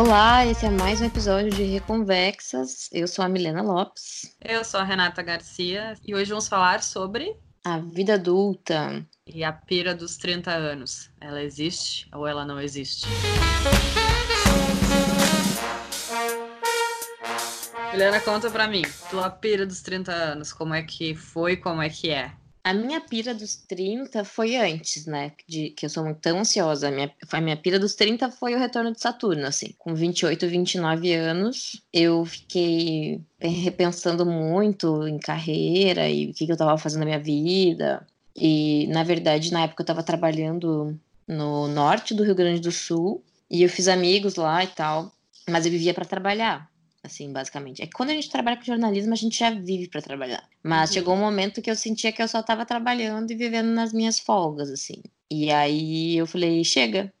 Olá, esse é mais um episódio de Reconvexas. Eu sou a Milena Lopes. Eu sou a Renata Garcia e hoje vamos falar sobre a vida adulta e a pira dos 30 anos. Ela existe ou ela não existe? Milena, conta pra mim, tua pira dos 30 anos, como é que foi, como é que é? A minha pira dos 30 foi antes, né? De, que eu sou tão ansiosa. A minha, a minha pira dos 30 foi o retorno de Saturno, assim. Com 28, 29 anos, eu fiquei repensando muito em carreira e o que, que eu tava fazendo na minha vida. E, na verdade, na época eu tava trabalhando no norte do Rio Grande do Sul e eu fiz amigos lá e tal, mas eu vivia para trabalhar assim, basicamente. É que quando a gente trabalha com jornalismo, a gente já vive para trabalhar. Mas uhum. chegou um momento que eu sentia que eu só estava trabalhando e vivendo nas minhas folgas, assim. E aí eu falei, chega,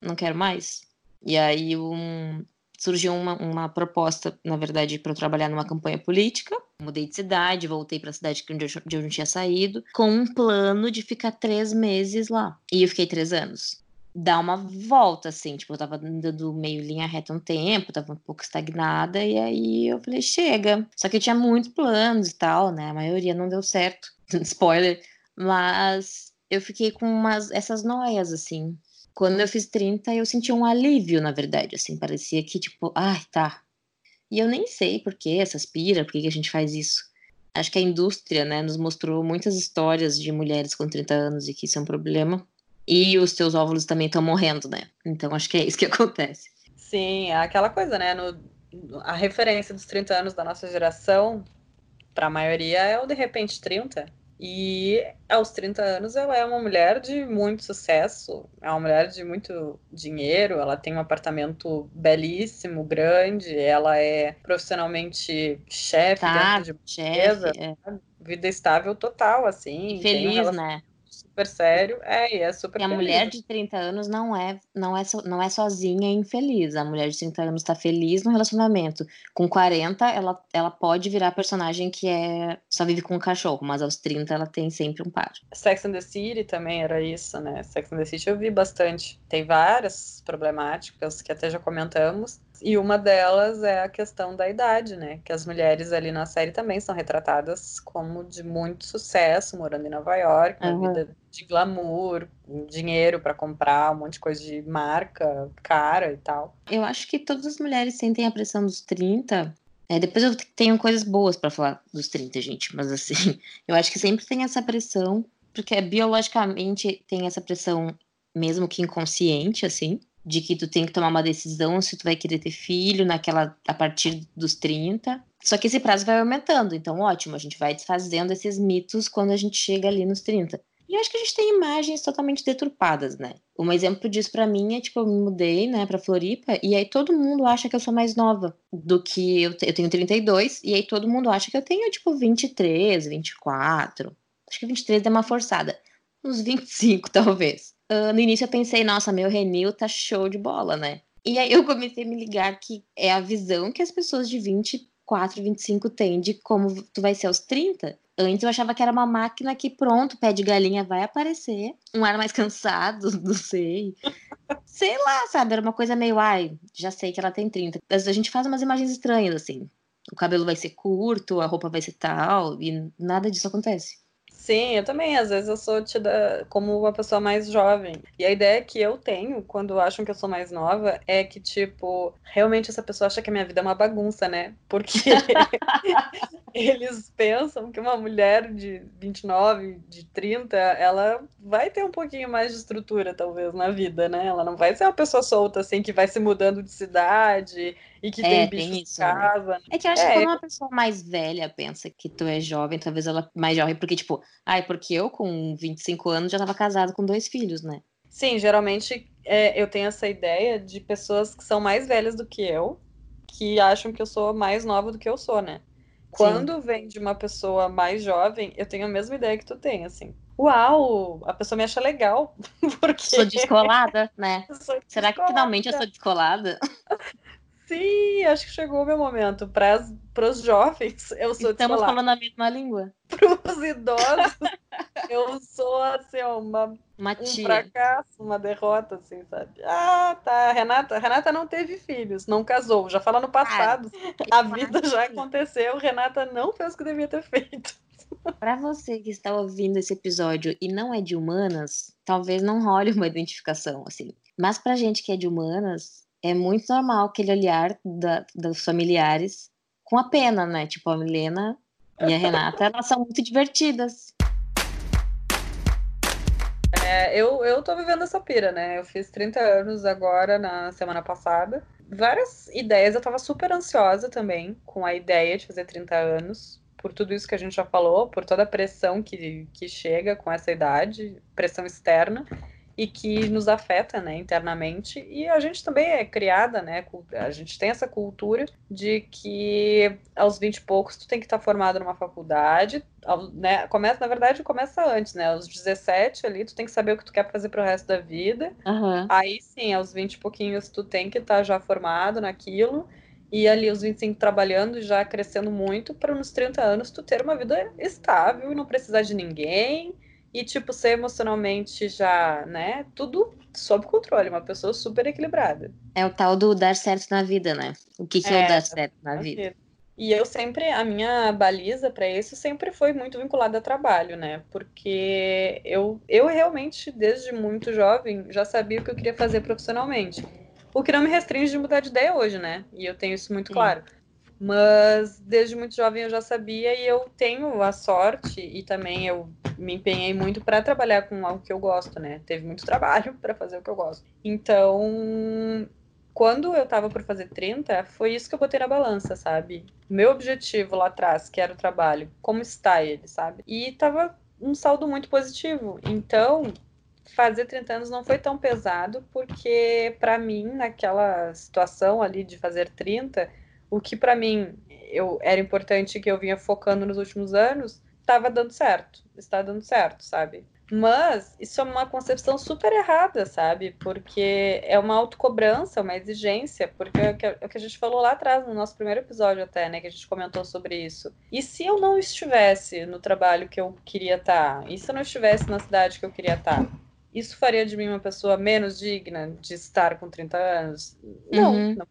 não quero mais. E aí um, surgiu uma, uma proposta, na verdade, para eu trabalhar numa campanha política. Mudei de cidade, voltei para a cidade onde eu, onde eu não tinha saído, com um plano de ficar três meses lá. E eu fiquei três anos dar uma volta, assim. Tipo, eu tava dando meio linha reta um tempo, tava um pouco estagnada, e aí eu falei, chega. Só que eu tinha muitos planos e tal, né? A maioria não deu certo. Spoiler. Mas eu fiquei com umas, essas noias, assim. Quando eu fiz 30, eu senti um alívio, na verdade, assim. Parecia que, tipo, ai, tá. E eu nem sei por que essas pira, por que a gente faz isso. Acho que a indústria, né, nos mostrou muitas histórias de mulheres com 30 anos e que isso é um problema e os teus óvulos também estão morrendo, né? Então acho que é isso que acontece. Sim, é aquela coisa, né? No, a referência dos 30 anos da nossa geração, para a maioria, é o de repente 30. E aos 30 anos ela é uma mulher de muito sucesso, é uma mulher de muito dinheiro, ela tem um apartamento belíssimo, grande, ela é profissionalmente chefe tá, dentro de chefe, é. vida estável total, assim. E feliz, um né? Super sério. É, e é super E a mulher de 30 anos não é, não, é so, não é sozinha e infeliz. A mulher de 30 anos tá feliz no relacionamento. Com 40, ela, ela pode virar personagem que é só vive com um cachorro, mas aos 30 ela tem sempre um par. Sex and the City também era isso, né? Sex and the City eu vi bastante. Tem várias problemáticas que até já comentamos. E uma delas é a questão da idade, né? Que as mulheres ali na série também são retratadas como de muito sucesso, morando em Nova York, uma uhum. vida de glamour, dinheiro para comprar, um monte de coisa de marca cara e tal. Eu acho que todas as mulheres sentem a pressão dos 30. É, depois eu tenho coisas boas para falar dos 30, gente, mas assim, eu acho que sempre tem essa pressão, porque biologicamente tem essa pressão, mesmo que inconsciente, assim de que tu tem que tomar uma decisão se tu vai querer ter filho naquela a partir dos 30. Só que esse prazo vai aumentando, então ótimo, a gente vai desfazendo esses mitos quando a gente chega ali nos 30. E eu acho que a gente tem imagens totalmente deturpadas, né? Um exemplo disso para mim é, tipo, eu me mudei, né, pra Floripa, e aí todo mundo acha que eu sou mais nova do que eu, eu tenho 32, e aí todo mundo acha que eu tenho, tipo, 23, 24. Acho que 23 é uma forçada. Uns 25, talvez uh, no início eu pensei, nossa, meu Renil tá show de bola, né? E aí eu comecei a me ligar que é a visão que as pessoas de 24, 25 têm de como tu vai ser aos 30. Antes eu achava que era uma máquina que, pronto, pé de galinha vai aparecer. Um ar mais cansado, não sei. sei lá, sabe? Era uma coisa meio, ai, já sei que ela tem 30. A gente faz umas imagens estranhas, assim. O cabelo vai ser curto, a roupa vai ser tal, e nada disso acontece. Sim, eu também. Às vezes eu sou tida como uma pessoa mais jovem. E a ideia que eu tenho quando acham que eu sou mais nova é que, tipo, realmente essa pessoa acha que a minha vida é uma bagunça, né? Porque eles pensam que uma mulher de 29, de 30, ela vai ter um pouquinho mais de estrutura, talvez, na vida, né? Ela não vai ser uma pessoa solta, assim, que vai se mudando de cidade e que é, tem bicho tem isso, em né? casa. Né? É que eu acho é. que quando uma pessoa mais velha pensa que tu é jovem, talvez ela mais jovem, porque, tipo, ai, porque eu com 25 anos já tava casado com dois filhos, né? Sim, geralmente é, eu tenho essa ideia de pessoas que são mais velhas do que eu, que acham que eu sou mais nova do que eu sou, né? Quando Sim. vem de uma pessoa mais jovem, eu tenho a mesma ideia que tu tem, assim. Uau, a pessoa me acha legal. Porque... Sou descolada, né? Sou Será descolada. que finalmente eu sou descolada? Sim, acho que chegou o meu momento. Para os jovens, eu sou Estamos falando a mesma língua. Para os idosos, eu sou assim, uma, uma um fracasso, uma derrota, assim, sabe? Ah, tá. Renata, Renata não teve filhos, não casou. Já fala no passado. a vida já aconteceu, Renata não fez o que devia ter feito. Para você que está ouvindo esse episódio e não é de humanas, talvez não role uma identificação, assim. Mas pra gente que é de humanas, é muito normal aquele olhar da, dos familiares com a pena, né? Tipo, a Milena e a Renata, elas são muito divertidas. É, eu, eu tô vivendo essa pira, né? Eu fiz 30 anos agora, na semana passada. Várias ideias, eu tava super ansiosa também com a ideia de fazer 30 anos, por tudo isso que a gente já falou, por toda a pressão que, que chega com essa idade, pressão externa e que nos afeta, né, internamente. E a gente também é criada, né, a gente tem essa cultura de que aos 20 e poucos tu tem que estar formado numa faculdade, né, começa, na verdade, começa antes, né, aos 17 ali tu tem que saber o que tu quer fazer pro resto da vida. Uhum. Aí sim, aos 20 e pouquinhos tu tem que estar já formado naquilo. E ali os 25 trabalhando, já crescendo muito, para nos 30 anos tu ter uma vida estável e não precisar de ninguém, e, tipo, ser emocionalmente já, né? Tudo sob controle, uma pessoa super equilibrada. É o tal do dar certo na vida, né? O que, que é, é o dar certo na vida? E eu sempre, a minha baliza para isso sempre foi muito vinculada a trabalho, né? Porque eu, eu realmente, desde muito jovem, já sabia o que eu queria fazer profissionalmente. O que não me restringe de mudar de ideia hoje, né? E eu tenho isso muito Sim. claro. Mas desde muito jovem eu já sabia e eu tenho a sorte e também eu me empenhei muito para trabalhar com algo que eu gosto, né? Teve muito trabalho para fazer o que eu gosto. Então, quando eu tava por fazer 30, foi isso que eu botei na balança, sabe? Meu objetivo lá atrás, que era o trabalho, como está ele, sabe? E tava um saldo muito positivo. Então, fazer 30 anos não foi tão pesado, porque para mim, naquela situação ali de fazer 30, o que para mim eu era importante que eu vinha focando nos últimos anos, estava dando certo, está dando certo, sabe? Mas isso é uma concepção super errada, sabe? Porque é uma autocobrança, uma exigência, porque é, é o que a gente falou lá atrás, no nosso primeiro episódio até, né? Que a gente comentou sobre isso. E se eu não estivesse no trabalho que eu queria estar? Tá? E se eu não estivesse na cidade que eu queria estar? Tá? Isso faria de mim uma pessoa menos digna de estar com 30 anos? Não, uhum. não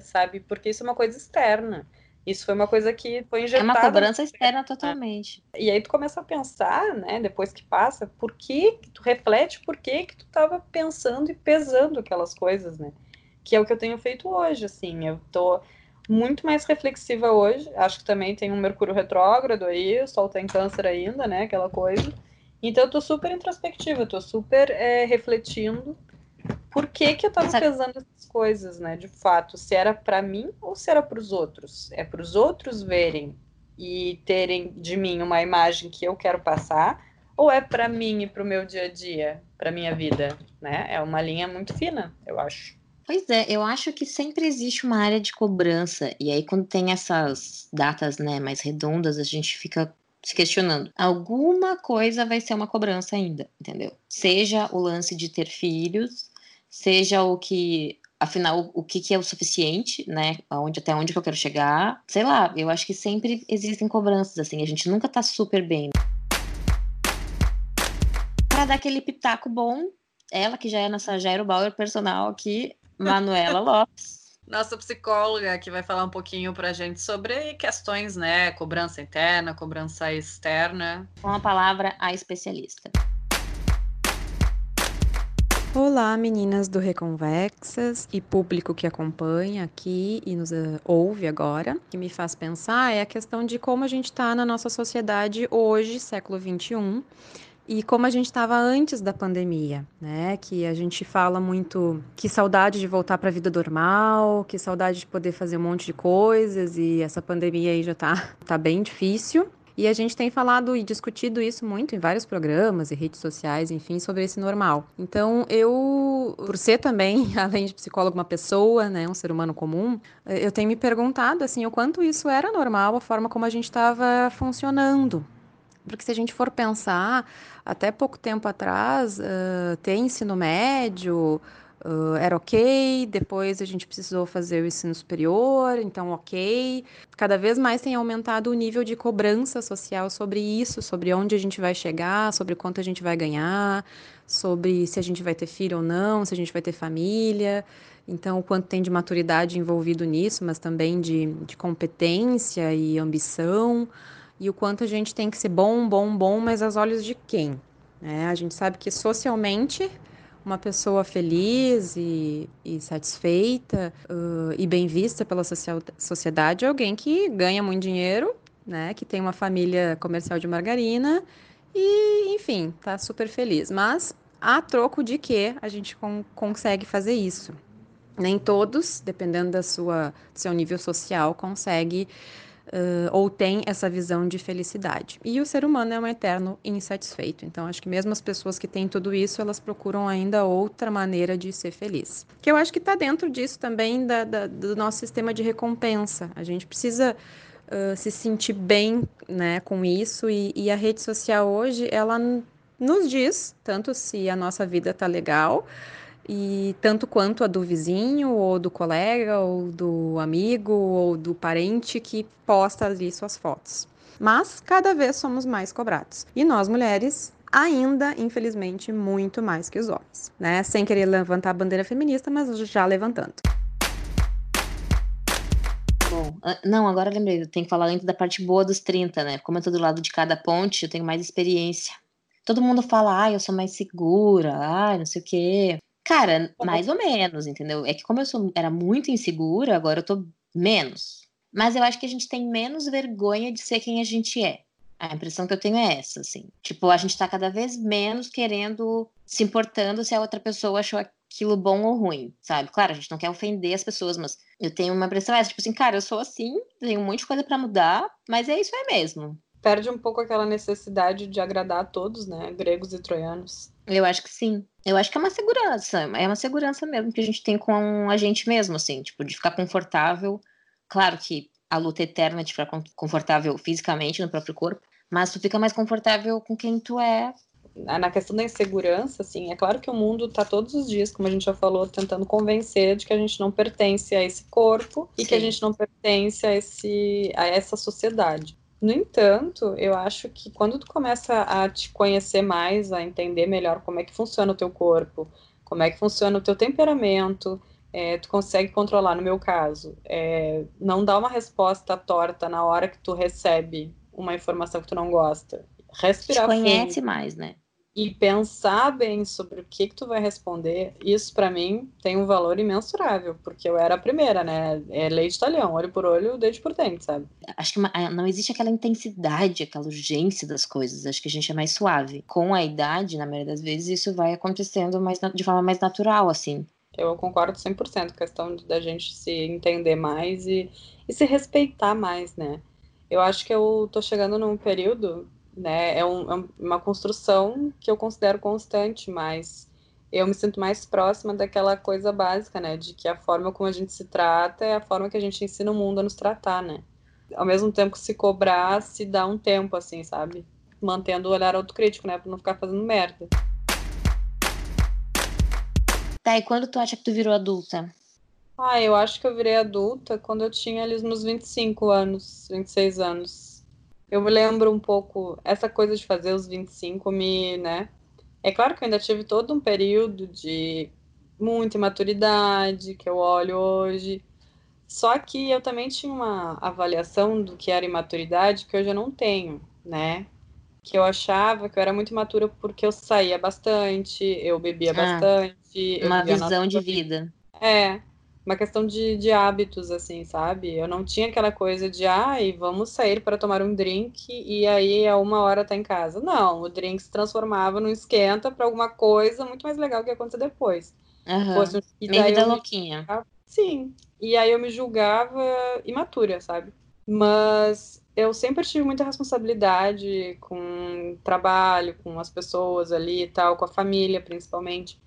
sabe? Porque isso é uma coisa externa. Isso foi uma coisa que foi injetada. É uma cobrança externa totalmente. E aí tu começa a pensar, né, depois que passa, por que, que tu reflete por que que tu estava pensando e pesando aquelas coisas, né? Que é o que eu tenho feito hoje, assim, eu tô muito mais reflexiva hoje, acho que também tem um Mercúrio retrógrado aí, o Sol tá em câncer ainda, né, aquela coisa. Então eu tô super introspectiva, tô super é, refletindo por que, que eu tava Sabe... pesando essas coisas, né? De fato, se era para mim ou se era para os outros. É para os outros verem e terem de mim uma imagem que eu quero passar, ou é para mim e para o meu dia a dia, para minha vida, né? É uma linha muito fina, eu acho. Pois é, eu acho que sempre existe uma área de cobrança, e aí quando tem essas datas, né, mais redondas, a gente fica se questionando. Alguma coisa vai ser uma cobrança ainda, entendeu? Seja o lance de ter filhos, seja o que afinal o que, que, é o suficiente, né? Aonde, até onde que eu quero chegar. Sei lá, eu acho que sempre existem cobranças, assim, a gente nunca tá super bem. Para dar aquele pitaco bom, ela que já é nossa Jairo Bauer personal aqui, Manuela Lopes. Nossa psicóloga que vai falar um pouquinho pra gente sobre questões, né? Cobrança interna, cobrança externa. Com a palavra a especialista. Olá, meninas do Reconvexas e público que acompanha aqui e nos uh, ouve agora. O que me faz pensar é a questão de como a gente está na nossa sociedade hoje, século XXI, e como a gente estava antes da pandemia, né? Que a gente fala muito que saudade de voltar para a vida normal, que saudade de poder fazer um monte de coisas e essa pandemia aí já tá, tá bem difícil. E a gente tem falado e discutido isso muito em vários programas e redes sociais, enfim, sobre esse normal. Então, eu, por ser também, além de psicólogo, uma pessoa, né, um ser humano comum, eu tenho me perguntado, assim, o quanto isso era normal, a forma como a gente estava funcionando. Porque se a gente for pensar, até pouco tempo atrás, uh, ter ensino médio, uh, era ok, depois a gente precisou fazer o ensino superior, então ok. Cada vez mais tem aumentado o nível de cobrança social sobre isso, sobre onde a gente vai chegar, sobre quanto a gente vai ganhar, sobre se a gente vai ter filho ou não, se a gente vai ter família. Então, o quanto tem de maturidade envolvido nisso, mas também de, de competência e ambição, e o quanto a gente tem que ser bom, bom, bom, mas aos olhos de quem? É, a gente sabe que socialmente uma pessoa feliz e, e satisfeita uh, e bem vista pela social, sociedade é alguém que ganha muito dinheiro, né, que tem uma família comercial de margarina e, enfim, tá super feliz. Mas a troco de que a gente con consegue fazer isso. Nem todos, dependendo da sua do seu nível social, consegue uh, ou tem essa visão de felicidade. E o ser humano é um eterno insatisfeito. Então, acho que mesmo as pessoas que têm tudo isso, elas procuram ainda outra maneira de ser feliz. Que eu acho que está dentro disso também da, da, do nosso sistema de recompensa. A gente precisa uh, se sentir bem né, com isso. E, e a rede social hoje, ela nos diz tanto se a nossa vida está legal e tanto quanto a do vizinho, ou do colega, ou do amigo, ou do parente que posta ali suas fotos. Mas cada vez somos mais cobrados. E nós mulheres ainda, infelizmente, muito mais que os homens, né? Sem querer levantar a bandeira feminista, mas já levantando. Bom, não, agora lembrei, eu tenho que falar antes da parte boa dos 30, né? Como eu tô do lado de cada ponte, eu tenho mais experiência. Todo mundo fala, ah, eu sou mais segura, ah, não sei o quê. Cara, mais ou menos, entendeu? É que como eu sou, era muito insegura, agora eu tô menos. Mas eu acho que a gente tem menos vergonha de ser quem a gente é. A impressão que eu tenho é essa, assim. Tipo, a gente tá cada vez menos querendo, se importando se a outra pessoa achou aquilo bom ou ruim, sabe? Claro, a gente não quer ofender as pessoas, mas eu tenho uma impressão essa, tipo assim, cara, eu sou assim, tenho um monte de coisa para mudar, mas é isso é mesmo. Perde um pouco aquela necessidade de agradar a todos, né? Gregos e troianos. Eu acho que sim. Eu acho que é uma segurança, é uma segurança mesmo que a gente tem com a gente mesmo, assim, tipo, de ficar confortável. Claro que a luta eterna é de ficar confortável fisicamente no próprio corpo, mas tu fica mais confortável com quem tu é. Na questão da insegurança, assim, é claro que o mundo tá todos os dias, como a gente já falou, tentando convencer de que a gente não pertence a esse corpo e Sim. que a gente não pertence a, esse, a essa sociedade. No entanto, eu acho que quando tu começa a te conhecer mais, a entender melhor como é que funciona o teu corpo, como é que funciona o teu temperamento, é, tu consegue controlar, no meu caso, é, não dar uma resposta torta na hora que tu recebe uma informação que tu não gosta. Respirar te conhece fundo. mais, né? E pensar bem sobre o que, que tu vai responder, isso para mim tem um valor imensurável, porque eu era a primeira, né? É lei de talhão, olho por olho, dente por dente, sabe? Acho que é, não existe aquela intensidade, aquela urgência das coisas. Acho que a gente é mais suave. Com a idade, na maioria das vezes, isso vai acontecendo mais, de forma mais natural, assim. Eu concordo 100% com a questão da gente se entender mais e, e se respeitar mais, né? Eu acho que eu tô chegando num período né? É, um, é uma construção que eu considero constante, mas eu me sinto mais próxima daquela coisa básica, né? De que a forma como a gente se trata é a forma que a gente ensina o mundo a nos tratar, né? Ao mesmo tempo que se cobrar, se dá um tempo, assim, sabe? Mantendo o olhar autocrítico, né? Pra não ficar fazendo merda. Tá, e quando tu acha que tu virou adulta? Ah, eu acho que eu virei adulta quando eu tinha ali os meus 25 anos, 26 anos eu me lembro um pouco, essa coisa de fazer os 25 me, né? É claro que eu ainda tive todo um período de muita imaturidade, que eu olho hoje. Só que eu também tinha uma avaliação do que era imaturidade que hoje eu não tenho, né? Que eu achava que eu era muito imatura porque eu saía bastante, eu bebia ah, bastante. Uma visão de vida. É, uma questão de, de hábitos, assim, sabe? Eu não tinha aquela coisa de, ai, vamos sair para tomar um drink e aí a uma hora tá em casa. Não, o drink se transformava num esquenta para alguma coisa muito mais legal que ia acontecer depois. Uhum. Fosse um... E daí vida louquinha. Julgava... Sim. E aí eu me julgava imatura, sabe? Mas eu sempre tive muita responsabilidade com o trabalho, com as pessoas ali e tal, com a família principalmente.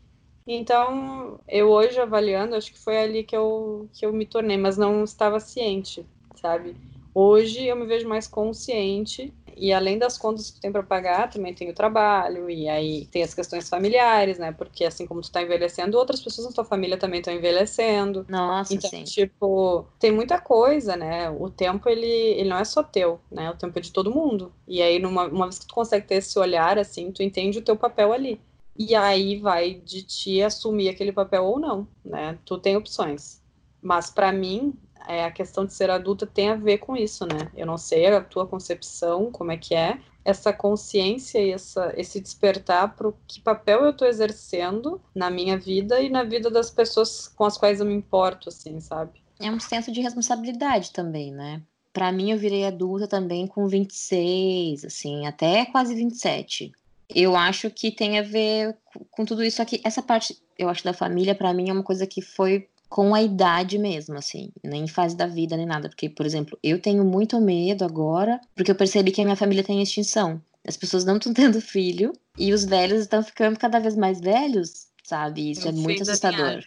Então, eu hoje avaliando, acho que foi ali que eu, que eu me tornei, mas não estava ciente, sabe? Hoje eu me vejo mais consciente E além das contas que tu tem para pagar, também tem o trabalho, e aí tem as questões familiares, né? Porque assim como tu tá envelhecendo, outras pessoas na tua família também estão envelhecendo. Nossa, então, sim. tipo, tem muita coisa, né? O tempo, ele, ele não é só teu, né? O tempo é de todo mundo. E aí, numa, uma vez que tu consegue ter esse olhar, assim, tu entende o teu papel ali. E aí vai de ti assumir aquele papel ou não, né? Tu tem opções. Mas para mim, é, a questão de ser adulta tem a ver com isso, né? Eu não sei a tua concepção, como é que é, essa consciência e essa, esse despertar para que papel eu estou exercendo na minha vida e na vida das pessoas com as quais eu me importo, assim, sabe? É um senso de responsabilidade também, né? Para mim, eu virei adulta também com 26, assim, até quase 27. Eu acho que tem a ver com tudo isso aqui. Essa parte, eu acho, da família, para mim, é uma coisa que foi com a idade mesmo, assim, nem fase da vida nem nada. Porque, por exemplo, eu tenho muito medo agora, porque eu percebi que a minha família tem extinção. As pessoas não estão tendo filho e os velhos estão ficando cada vez mais velhos, sabe? Isso é, é muito assustador.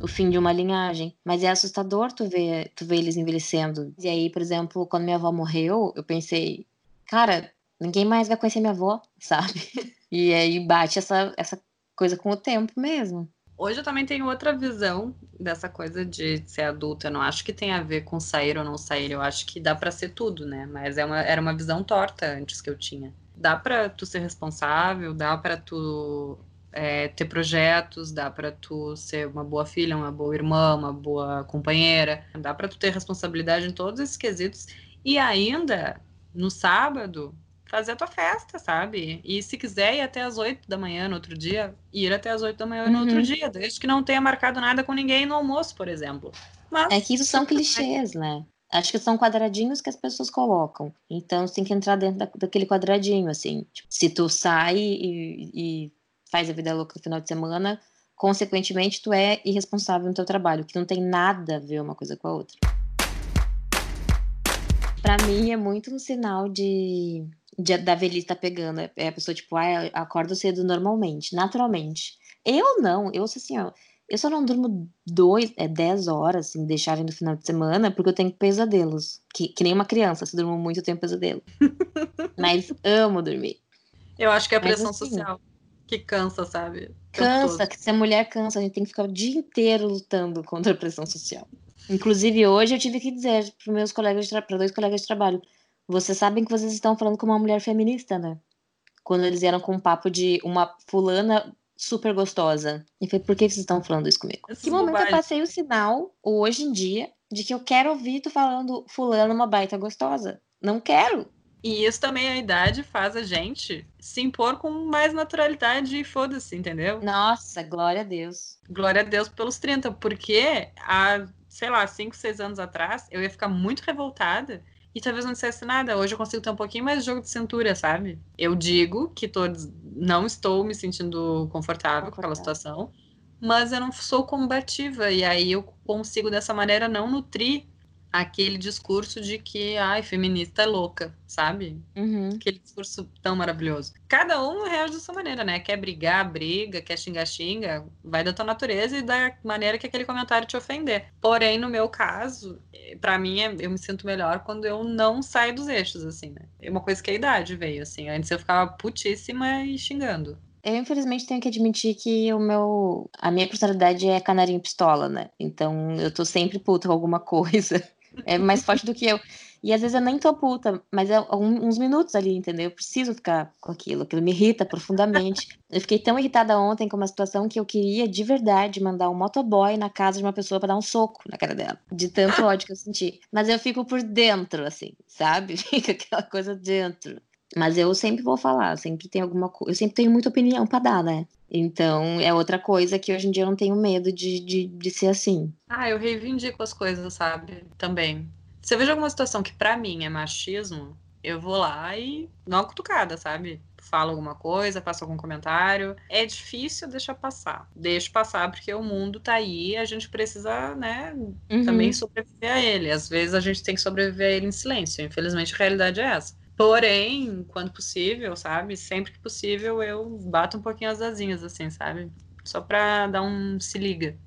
O fim de uma linhagem. Mas é assustador tu ver, tu ver eles envelhecendo. E aí, por exemplo, quando minha avó morreu, eu pensei, cara, ninguém mais vai conhecer minha avó, sabe? E aí bate essa, essa coisa com o tempo mesmo. Hoje eu também tenho outra visão dessa coisa de ser adulta. Eu não acho que tem a ver com sair ou não sair. Eu acho que dá para ser tudo, né? Mas é uma, era uma visão torta antes que eu tinha. Dá para tu ser responsável, dá para tu é, ter projetos, dá para tu ser uma boa filha, uma boa irmã, uma boa companheira. Dá para tu ter responsabilidade em todos esses quesitos. E ainda, no sábado, fazer a tua festa, sabe? E se quiser ir até as 8 da manhã no outro dia, ir até as 8 da manhã no outro uhum. dia, desde que não tenha marcado nada com ninguém no almoço, por exemplo. Mas, é que isso são clichês, né? Acho que são quadradinhos que as pessoas colocam. Então você tem que entrar dentro da, daquele quadradinho, assim. Tipo, se tu sai e, e faz a vida louca no final de semana, consequentemente tu é irresponsável no teu trabalho, que não tem nada a ver uma coisa com a outra. Para mim é muito um sinal de de, da velhice tá pegando. É a pessoa, tipo, ah, acorda cedo normalmente, naturalmente. Eu não, eu assim, ó, eu só não durmo dois, é, dez horas, assim, deixarem no final de semana, porque eu tenho pesadelos. Que, que nem uma criança, se durmo muito, eu tenho pesadelo. Mas amo dormir. Eu acho que é a pressão assim, social que cansa, sabe? Cansa, que se a mulher cansa, a gente tem que ficar o dia inteiro lutando contra a pressão social. Inclusive, hoje eu tive que dizer para meus colegas, para dois colegas de trabalho, vocês sabem que vocês estão falando com uma mulher feminista, né? Quando eles vieram com um papo de uma fulana super gostosa. E foi, por que vocês estão falando isso comigo? Que momento bobagem. eu passei o sinal, hoje em dia, de que eu quero ouvir tu falando fulana uma baita gostosa. Não quero. E isso também a idade faz a gente se impor com mais naturalidade e foda-se, entendeu? Nossa, glória a Deus. Glória a Deus pelos 30, porque há, sei lá, 5, 6 anos atrás, eu ia ficar muito revoltada e talvez não dissesse nada. Hoje eu consigo ter um pouquinho mais de jogo de cintura, sabe? Eu digo que tô, não estou me sentindo confortável, confortável com aquela situação, mas eu não sou combativa. E aí eu consigo, dessa maneira, não nutrir aquele discurso de que, ai, feminista é louca, sabe? Uhum. Aquele discurso tão maravilhoso. Cada um reage da sua maneira, né? Quer brigar, briga, quer xingar, xinga. Vai da tua natureza e da maneira que aquele comentário te ofender. Porém, no meu caso, para mim, é, eu me sinto melhor quando eu não saio dos eixos, assim, né? É uma coisa que a idade veio, assim. Antes eu ficava putíssima e xingando. Eu, infelizmente, tenho que admitir que o meu. A minha personalidade é canarinho pistola, né? Então eu tô sempre puta com alguma coisa é mais forte do que eu. E às vezes eu nem tô puta, mas é uns minutos ali, entendeu? Eu preciso ficar com aquilo, aquilo me irrita profundamente. Eu fiquei tão irritada ontem com uma situação que eu queria de verdade mandar um motoboy na casa de uma pessoa para dar um soco na cara dela, de tanto ódio que eu senti. Mas eu fico por dentro, assim, sabe? Fica aquela coisa dentro. Mas eu sempre vou falar, sempre tem alguma coisa. Eu sempre tenho muita opinião para dar, né? Então, é outra coisa que hoje em dia eu não tenho medo de, de, de ser assim. Ah, eu reivindico as coisas, sabe? Também. Se eu vejo alguma situação que para mim é machismo, eu vou lá e dou uma cutucada, sabe? Falo alguma coisa, faço algum comentário. É difícil deixar passar. Deixo passar porque o mundo tá aí a gente precisa, né, uhum. também sobreviver a ele. Às vezes a gente tem que sobreviver a ele em silêncio. Infelizmente a realidade é essa. Porém, quando possível, sabe? Sempre que possível, eu bato um pouquinho as asinhas, assim, sabe? Só pra dar um se liga.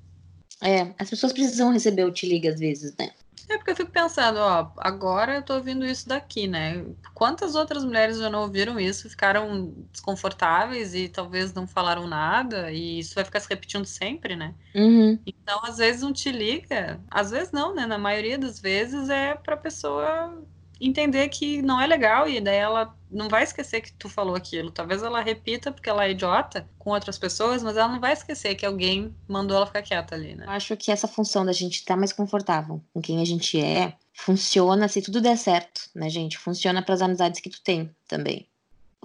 É, as pessoas precisam receber o te liga às vezes, né? É porque eu fico pensando, ó, agora eu tô ouvindo isso daqui, né? Quantas outras mulheres já não ouviram isso, ficaram desconfortáveis e talvez não falaram nada, e isso vai ficar se repetindo sempre, né? Uhum. Então, às vezes não te liga, às vezes não, né? Na maioria das vezes é pra pessoa entender que não é legal e daí ela não vai esquecer que tu falou aquilo. Talvez ela repita porque ela é idiota com outras pessoas, mas ela não vai esquecer que alguém mandou ela ficar quieta ali, né? Acho que essa função da gente estar mais confortável com quem a gente é funciona se tudo der certo, né, gente? Funciona para as amizades que tu tem também.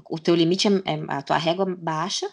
O teu limite é, é a tua régua baixa.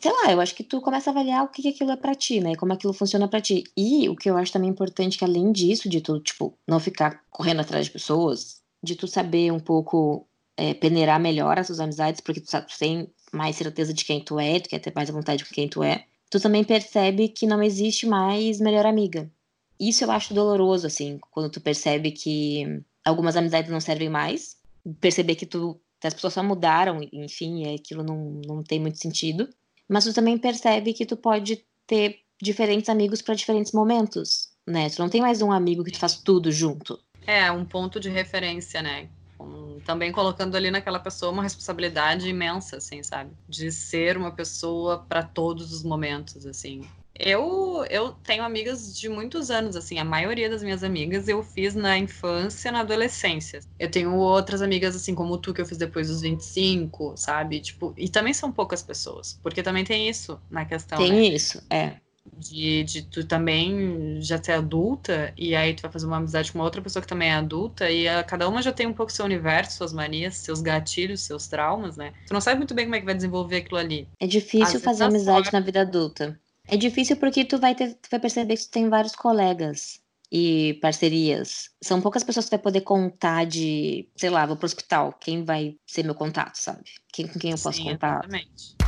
Sei lá, eu acho que tu começa a avaliar o que, que aquilo é pra ti, né? E como aquilo funciona pra ti. E o que eu acho também importante, que além disso, de tu, tipo, não ficar correndo atrás de pessoas, de tu saber um pouco é, peneirar melhor as suas amizades, porque tu, tu tem mais certeza de quem tu é, tu quer ter mais vontade com quem tu é, tu também percebe que não existe mais melhor amiga. Isso eu acho doloroso, assim, quando tu percebe que algumas amizades não servem mais, perceber que tu as pessoas só mudaram, enfim, aquilo não, não tem muito sentido. Mas tu também percebe que tu pode ter diferentes amigos para diferentes momentos, né? Tu não tem mais um amigo que tu faz tudo junto. É, um ponto de referência, né? Um, também colocando ali naquela pessoa uma responsabilidade imensa, assim, sabe? De ser uma pessoa para todos os momentos, assim. Eu, eu tenho amigas de muitos anos, assim, a maioria das minhas amigas eu fiz na infância, na adolescência. Eu tenho outras amigas, assim, como tu, que eu fiz depois dos 25, sabe? Tipo, e também são poucas pessoas, porque também tem isso na questão. Tem né? isso, é. De, de tu também já ser adulta, e aí tu vai fazer uma amizade com uma outra pessoa que também é adulta, e a, cada uma já tem um pouco seu universo, suas manias, seus gatilhos, seus traumas, né? Tu não sabe muito bem como é que vai desenvolver aquilo ali. É difícil fazer amizade sorte. na vida adulta. É difícil porque tu vai, ter, tu vai perceber que tu tem vários colegas e parcerias. São poucas pessoas que vai poder contar de, sei lá, vou pro hospital, quem vai ser meu contato, sabe? Quem, com quem eu posso Sim, contar. Exatamente.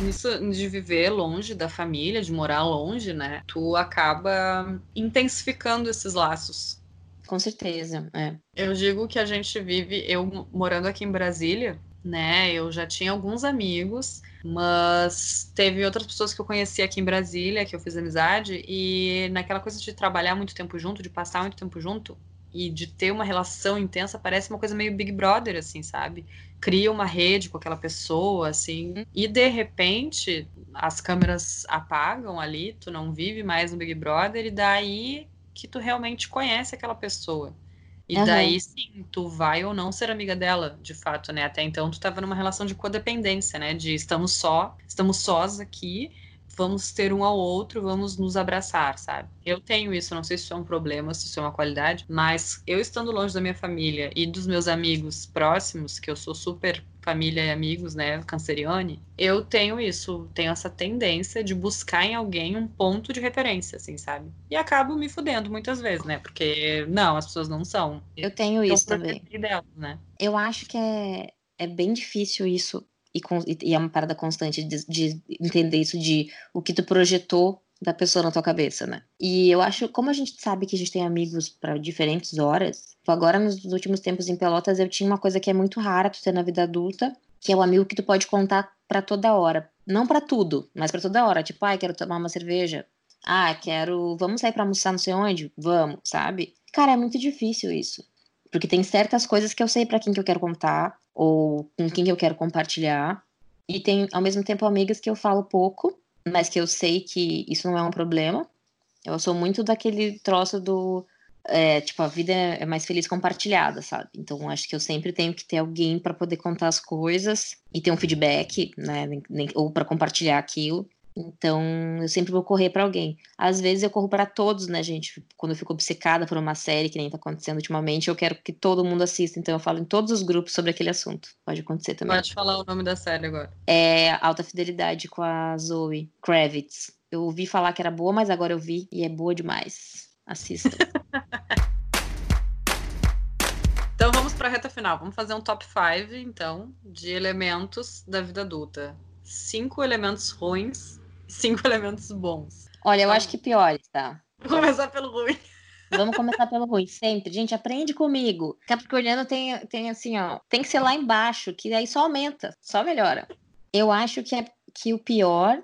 Nisso de viver longe da família, de morar longe, né? Tu acaba intensificando esses laços. Com certeza, é. Eu digo que a gente vive, eu morando aqui em Brasília, né? Eu já tinha alguns amigos, mas teve outras pessoas que eu conheci aqui em Brasília, que eu fiz amizade, e naquela coisa de trabalhar muito tempo junto, de passar muito tempo junto, e de ter uma relação intensa, parece uma coisa meio Big Brother, assim, sabe? Cria uma rede com aquela pessoa, assim, e de repente as câmeras apagam ali, tu não vive mais no Big Brother, e daí que tu realmente conhece aquela pessoa. E Aham. daí sim, tu vai ou não ser amiga dela, de fato, né? Até então tu tava numa relação de codependência, né? De estamos só, estamos sós aqui, vamos ter um ao outro, vamos nos abraçar, sabe? Eu tenho isso, não sei se isso é um problema, se isso é uma qualidade, mas eu estando longe da minha família e dos meus amigos próximos, que eu sou super família e amigos, né, canceriane, eu tenho isso, tenho essa tendência de buscar em alguém um ponto de referência, assim, sabe? E acabo me fudendo muitas vezes, né? Porque, não, as pessoas não são. Eu tenho Eu isso também. delas, né? Eu acho que é, é bem difícil isso, e, e- é uma parada constante de, de entender isso de o que tu projetou da pessoa na tua cabeça, né? E eu acho, como a gente sabe que a gente tem amigos para diferentes horas, agora nos últimos tempos em Pelotas eu tinha uma coisa que é muito rara tu ter na vida adulta, que é o amigo que tu pode contar pra toda hora. Não pra tudo, mas pra toda hora. Tipo, ai, quero tomar uma cerveja. Ah, quero. Vamos sair pra almoçar não sei onde? Vamos, sabe? Cara, é muito difícil isso. Porque tem certas coisas que eu sei pra quem que eu quero contar, ou com quem que eu quero compartilhar. E tem, ao mesmo tempo, amigas que eu falo pouco, mas que eu sei que isso não é um problema. Eu sou muito daquele troço do. é, tipo, a vida é mais feliz compartilhada, sabe? Então, acho que eu sempre tenho que ter alguém pra poder contar as coisas e ter um feedback, né? ou pra compartilhar aquilo. Então, eu sempre vou correr pra alguém. Às vezes eu corro pra todos, né, gente? Quando eu fico obcecada por uma série que nem tá acontecendo ultimamente, eu quero que todo mundo assista. Então, eu falo em todos os grupos sobre aquele assunto. Pode acontecer também. Pode falar o nome da série agora. É Alta Fidelidade com a Zoe Kravitz. Eu ouvi falar que era boa, mas agora eu vi e é boa demais. Assista. Então vamos para a reta final. Vamos fazer um top 5, então, de elementos da vida adulta. Cinco elementos ruins, cinco elementos bons. Olha, eu Tá acho que piores, tá? Vou começar pelo ruim. Vamos começar pelo ruim, sempre. Gente, aprende comigo. Capricorniano tem, tem assim, ó, tem que ser lá embaixo, que aí só aumenta, só melhora. Eu acho que, é, que o pior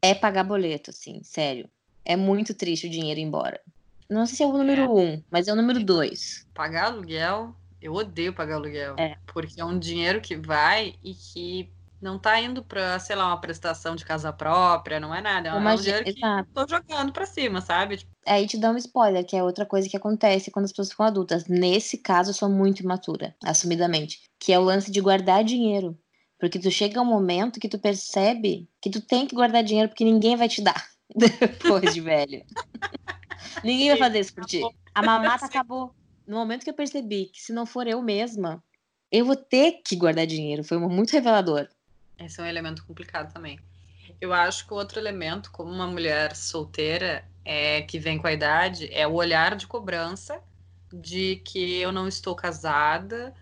é pagar boleto, assim, sério. É muito triste o dinheiro ir embora. Não sei se é o número é. um, mas é o número dois. Pagar aluguel, eu odeio pagar aluguel. É. Porque é um dinheiro que vai e que não tá indo para, sei lá, uma prestação de casa própria, não é nada. É um dinheiro que tô jogando para cima, sabe? Tipo... Aí te dá um spoiler, que é outra coisa que acontece quando as pessoas ficam adultas. Nesse caso, eu sou muito imatura, assumidamente. Que é o lance de guardar dinheiro. Porque tu chega um momento que tu percebe que tu tem que guardar dinheiro porque ninguém vai te dar depois de velho. ninguém vai fazer isso por ti. A mamata acabou. No momento que eu percebi que se não for eu mesma, eu vou ter que guardar dinheiro. Foi muito revelador. Esse é um elemento complicado também. Eu acho que o outro elemento, como uma mulher solteira, é que vem com a idade, é o olhar de cobrança de que eu não estou casada.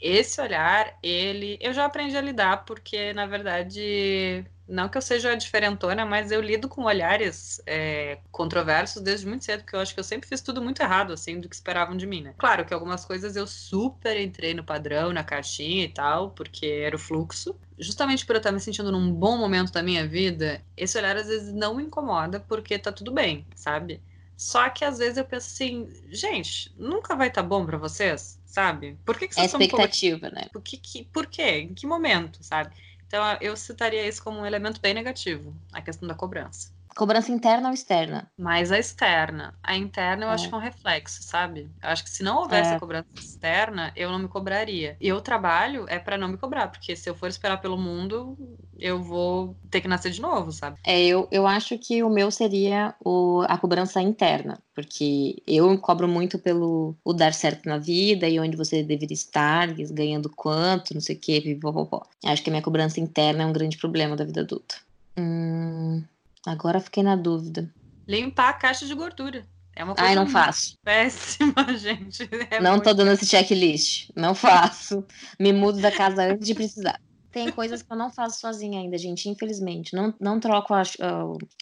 Esse olhar, ele, eu já aprendi a lidar porque na verdade não que eu seja diferentona, mas eu lido com olhares é, controversos desde muito cedo, porque eu acho que eu sempre fiz tudo muito errado, assim, do que esperavam de mim, né? Claro que algumas coisas eu super entrei no padrão, na caixinha e tal, porque era o fluxo. Justamente por eu estar me sentindo num bom momento da minha vida, esse olhar às vezes não me incomoda, porque tá tudo bem, sabe? Só que às vezes eu penso assim, gente, nunca vai estar tá bom para vocês, sabe? Por que, que vocês é expectativa, né? Por, que, que, por quê? Em que momento, sabe? Então, eu citaria isso como um elemento bem negativo, a questão da cobrança. Cobrança interna ou externa? Mais a externa. A interna eu é. acho que é um reflexo, sabe? Eu acho que se não houvesse é. a cobrança externa, eu não me cobraria. E eu trabalho é para não me cobrar, porque se eu for esperar pelo mundo, eu vou ter que nascer de novo, sabe? É, eu, eu acho que o meu seria o, a cobrança interna, porque eu cobro muito pelo o dar certo na vida e onde você deveria estar, ganhando quanto, não sei o quê, pipopopó. Acho que a minha cobrança interna é um grande problema da vida adulta. Hum, Agora fiquei na dúvida. Limpar a caixa de gordura. É uma coisa Ai, não faço. Péssima, gente. É não muito... tô dando esse checklist. Não faço. Me mudo da casa antes de precisar. Tem coisas que eu não faço sozinha ainda, gente, infelizmente. Não, não troco a,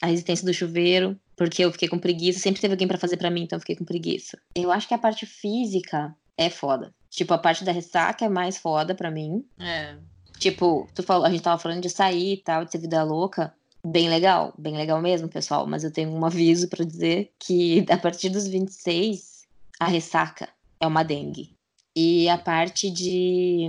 a resistência do chuveiro, porque eu fiquei com preguiça. Sempre teve alguém para fazer para mim, então eu fiquei com preguiça. Eu acho que a parte física é foda. Tipo, a parte da ressaca é mais foda para mim. É. Tipo, tu falou, a gente tava falando de sair e tal, de ser vida louca bem legal, bem legal mesmo, pessoal. Mas eu tenho um aviso para dizer que a partir dos 26, a ressaca é uma dengue. E a parte de.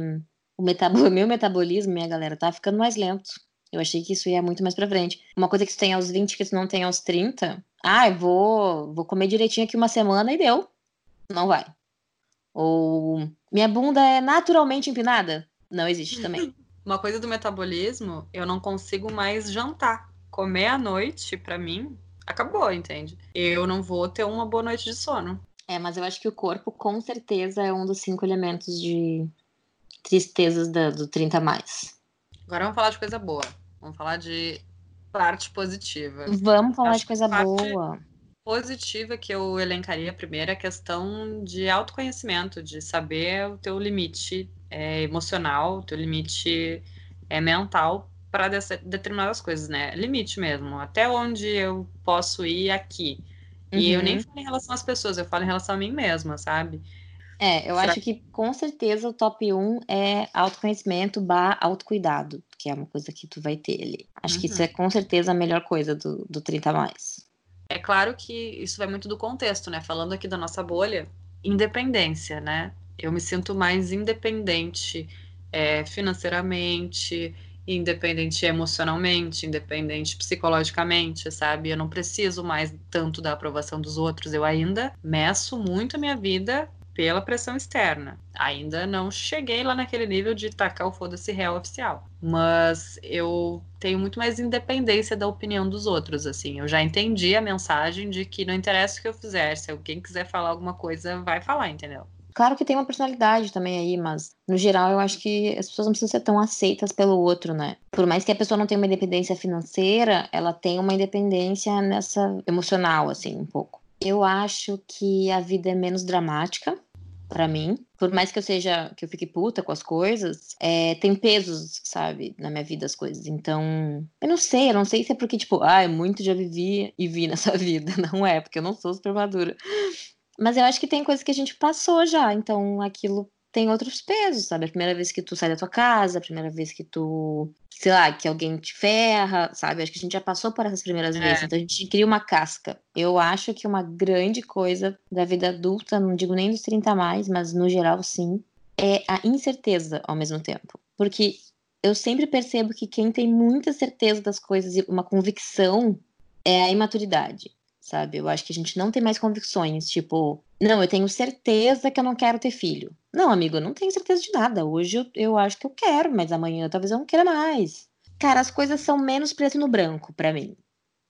O metab... meu metabolismo, minha galera, tá ficando mais lento. Eu achei que isso ia muito mais pra frente. Uma coisa que tu tem aos 20 que tu não tem aos 30. Ah, eu vou, vou comer direitinho aqui uma semana e deu. Não vai. Ou minha bunda é naturalmente empinada. Não existe também. Uma coisa do metabolismo, eu não consigo mais jantar. Comer à noite, para mim, acabou, entende? Eu não vou ter uma boa noite de sono. É, mas eu acho que o corpo, com certeza, é um dos cinco elementos de tristezas da, do 30 mais. Agora vamos falar de coisa boa. Vamos falar de parte positiva. Vamos falar acho de coisa boa. Positiva que eu elencaria primeiro é a questão de autoconhecimento, de saber o teu limite é, emocional, teu limite é, mental para determinadas coisas, né? Limite mesmo, até onde eu posso ir aqui. Uhum. E eu nem uhum. falo em relação às pessoas, eu falo em relação a mim mesma, sabe? É, eu Será acho que com certeza o top 1 é autoconhecimento barra autocuidado, que é uma coisa que tu vai ter ali. Acho uhum. que isso uhum. é com certeza a melhor coisa do, do 30 mais. É claro que isso vai muito do contexto, né? Falando aqui da nossa bolha, independência, né? Eu me sinto mais independente é, financeiramente, independente emocionalmente, independente psicologicamente, sabe? Eu não preciso mais tanto da aprovação dos outros. Eu ainda meço muito a minha vida pela pressão externa. Ainda não cheguei lá naquele nível de tacar o foda-se real oficial. Mas eu tenho muito mais independência da opinião dos outros, assim. Eu já entendi a mensagem de que não interessa o que eu fizer, se alguém quiser falar alguma coisa, vai falar, entendeu? Claro que tem uma personalidade também aí, mas no geral eu acho que as pessoas não precisam ser tão aceitas pelo outro, né? Por mais que a pessoa não tenha uma independência financeira, ela tem uma independência nessa emocional, assim, um pouco. Eu acho que a vida é menos dramática para mim. Por mais que eu seja, que eu fique puta com as coisas, é, tem pesos, sabe, na minha vida as coisas. Então, eu não sei, eu não sei se é porque, tipo, ah, muito já vivi e vi nessa vida. Não é, porque eu não sou super madura. Mas eu acho que tem coisas que a gente passou já, então aquilo tem outros pesos, sabe? A primeira vez que tu sai da tua casa, a primeira vez que tu, sei lá, que alguém te ferra, sabe? Acho que a gente já passou por essas primeiras é. vezes, então a gente cria uma casca. Eu acho que uma grande coisa da vida adulta, não digo nem dos 30 a mais, mas no geral sim, é a incerteza ao mesmo tempo. Porque eu sempre percebo que quem tem muita certeza das coisas e uma convicção é a imaturidade sabe? Eu acho que a gente não tem mais convicções, tipo, não, eu tenho certeza que eu não quero ter filho. Não, amigo, eu não tenho certeza de nada. Hoje eu, eu acho que eu quero, mas amanhã talvez eu não queira mais. Cara, as coisas são menos preto no branco para mim.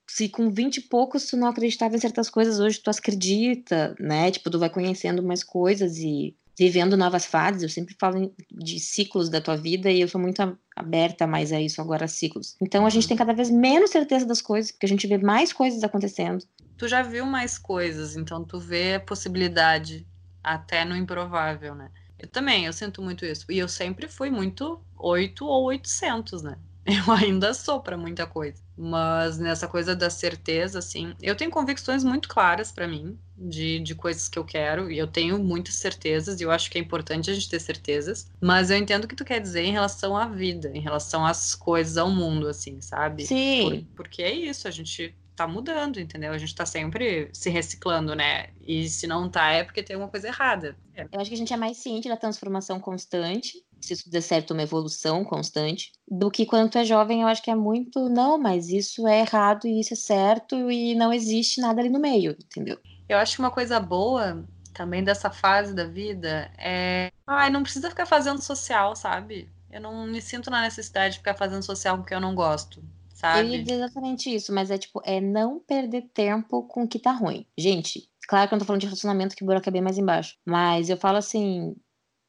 Se com 20 e poucos tu não acreditava em certas coisas, hoje tu acredita, né? Tipo, tu vai conhecendo mais coisas e vivendo novas fases. Eu sempre falo de ciclos da tua vida e eu sou muito aberta mais a isso agora, ciclos. Então a gente tem cada vez menos certeza das coisas, porque a gente vê mais coisas acontecendo tu já viu mais coisas, então tu vê a possibilidade até no improvável, né? Eu também, eu sinto muito isso. E eu sempre fui muito 8 ou 800, né? Eu ainda sou para muita coisa. Mas nessa coisa da certeza, assim, eu tenho convicções muito claras para mim de, de coisas que eu quero, e eu tenho muitas certezas, e eu acho que é importante a gente ter certezas. Mas eu entendo o que tu quer dizer em relação à vida, em relação às coisas, ao mundo, assim, sabe? Sim. Por, porque é isso, a gente tá mudando, entendeu? A gente tá sempre se reciclando, né? E se não tá, é porque tem alguma coisa errada. É. Eu acho que a gente é mais ciente da transformação constante, se isso der certo, uma evolução constante, do que quando tu é jovem, eu acho que é muito, não, mas isso é errado e isso é certo e não existe nada ali no meio, entendeu? Eu acho que uma coisa boa também dessa fase da vida é. Ai, não precisa ficar fazendo social, sabe? Eu não me sinto na necessidade de ficar fazendo social porque eu não gosto sabe? Eu ia dizer exatamente isso, mas é tipo, é não perder tempo com o que tá ruim. Gente, claro que eu não tô falando de relacionamento que o buraco é bem mais embaixo. Mas eu falo assim,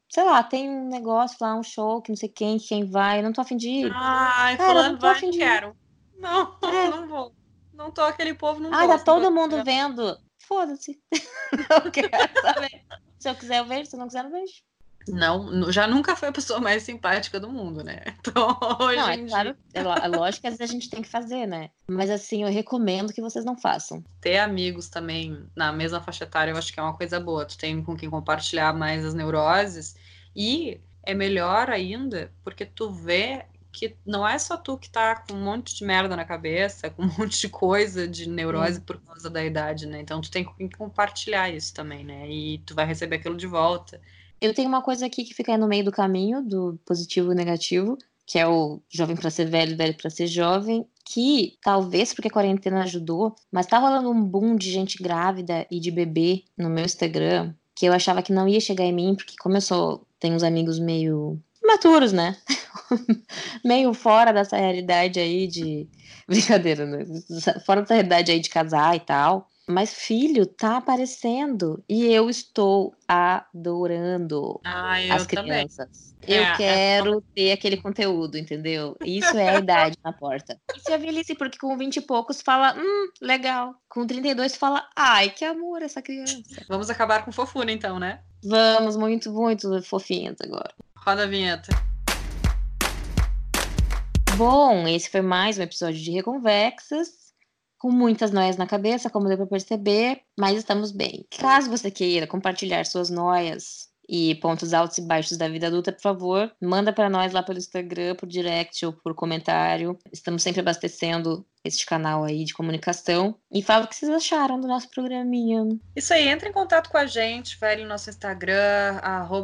sei lá, tem um negócio lá, um show que não sei quem, quem vai, não tô afim de ir. Ai, Cara, fulano não tô afim de ir. quero. Não, é. não vou. Não tô aquele povo, não Ah, tá todo mundo vendo. Foda-se. não quero saber. Se eu quiser, eu vejo. Se eu não quiser, eu vejo. Não, já nunca foi a pessoa mais simpática do mundo, né? Então, hoje não, é claro, é, é lógico que às vezes a gente tem que fazer, né? Mas assim, eu recomendo que vocês não façam. Ter amigos também na mesma faixa etária, eu acho que é uma coisa boa. Tu tem com quem compartilhar mais as neuroses e é melhor ainda porque tu vê que não é só tu que tá com um monte de merda na cabeça, com um monte de coisa de neurose por causa da idade, né? Então tu tem que compartilhar isso também, né? E tu vai receber aquilo de volta. Eu tenho uma coisa aqui que fica no meio do caminho, do positivo e negativo, que é o jovem para ser velho, velho para ser jovem, que talvez porque a quarentena ajudou, mas tá rolando um boom de gente grávida e de bebê no meu Instagram, que eu achava que não ia chegar em mim, porque como eu sou, tenho uns amigos meio maturos, né? meio fora dessa realidade aí de brincadeira, né? Fora dessa realidade aí de casar e tal. Mas filho tá aparecendo e eu estou adorando ah, as crianças. Também. Eu é, é quero é... ter aquele conteúdo, entendeu? Isso é a idade na porta. Isso é a velhice, porque com 20 e poucos fala, hum, legal. Com 32 fala, ai, que amor essa criança. Vamos acabar com fofura então, né? Vamos, muito, muito fofinhas agora. Roda a vinheta. Bom, esse foi mais um episódio de Reconvexas com muitas noias na cabeça, como deu para perceber, mas estamos bem. Caso você queira compartilhar suas noias e pontos altos e baixos da vida adulta, por favor, manda para nós lá pelo Instagram, por direct ou por comentário. Estamos sempre abastecendo este canal aí de comunicação. E fala o que vocês acharam do nosso programinha. Isso aí, entre em contato com a gente, vai no nosso Instagram,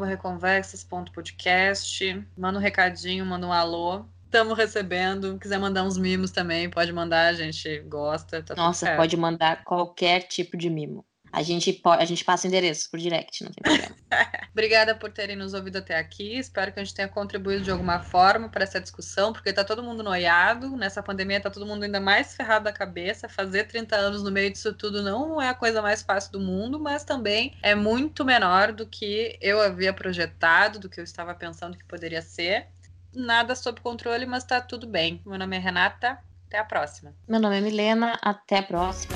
reconversas.podcast, manda um recadinho, manda um alô. Estamos recebendo. Quiser mandar uns mimos também, pode mandar, a gente gosta. Tá Nossa, pode mandar qualquer tipo de mimo. A gente, pode, a gente passa o endereço por direct, não tem problema. Obrigada por terem nos ouvido até aqui. Espero que a gente tenha contribuído de alguma forma para essa discussão, porque está todo mundo noiado. Nessa pandemia está todo mundo ainda mais ferrado da cabeça. Fazer 30 anos no meio disso tudo não é a coisa mais fácil do mundo, mas também é muito menor do que eu havia projetado, do que eu estava pensando que poderia ser nada sob controle, mas tá tudo bem. Meu nome é Renata, até a próxima. Meu nome é Milena, até a próxima.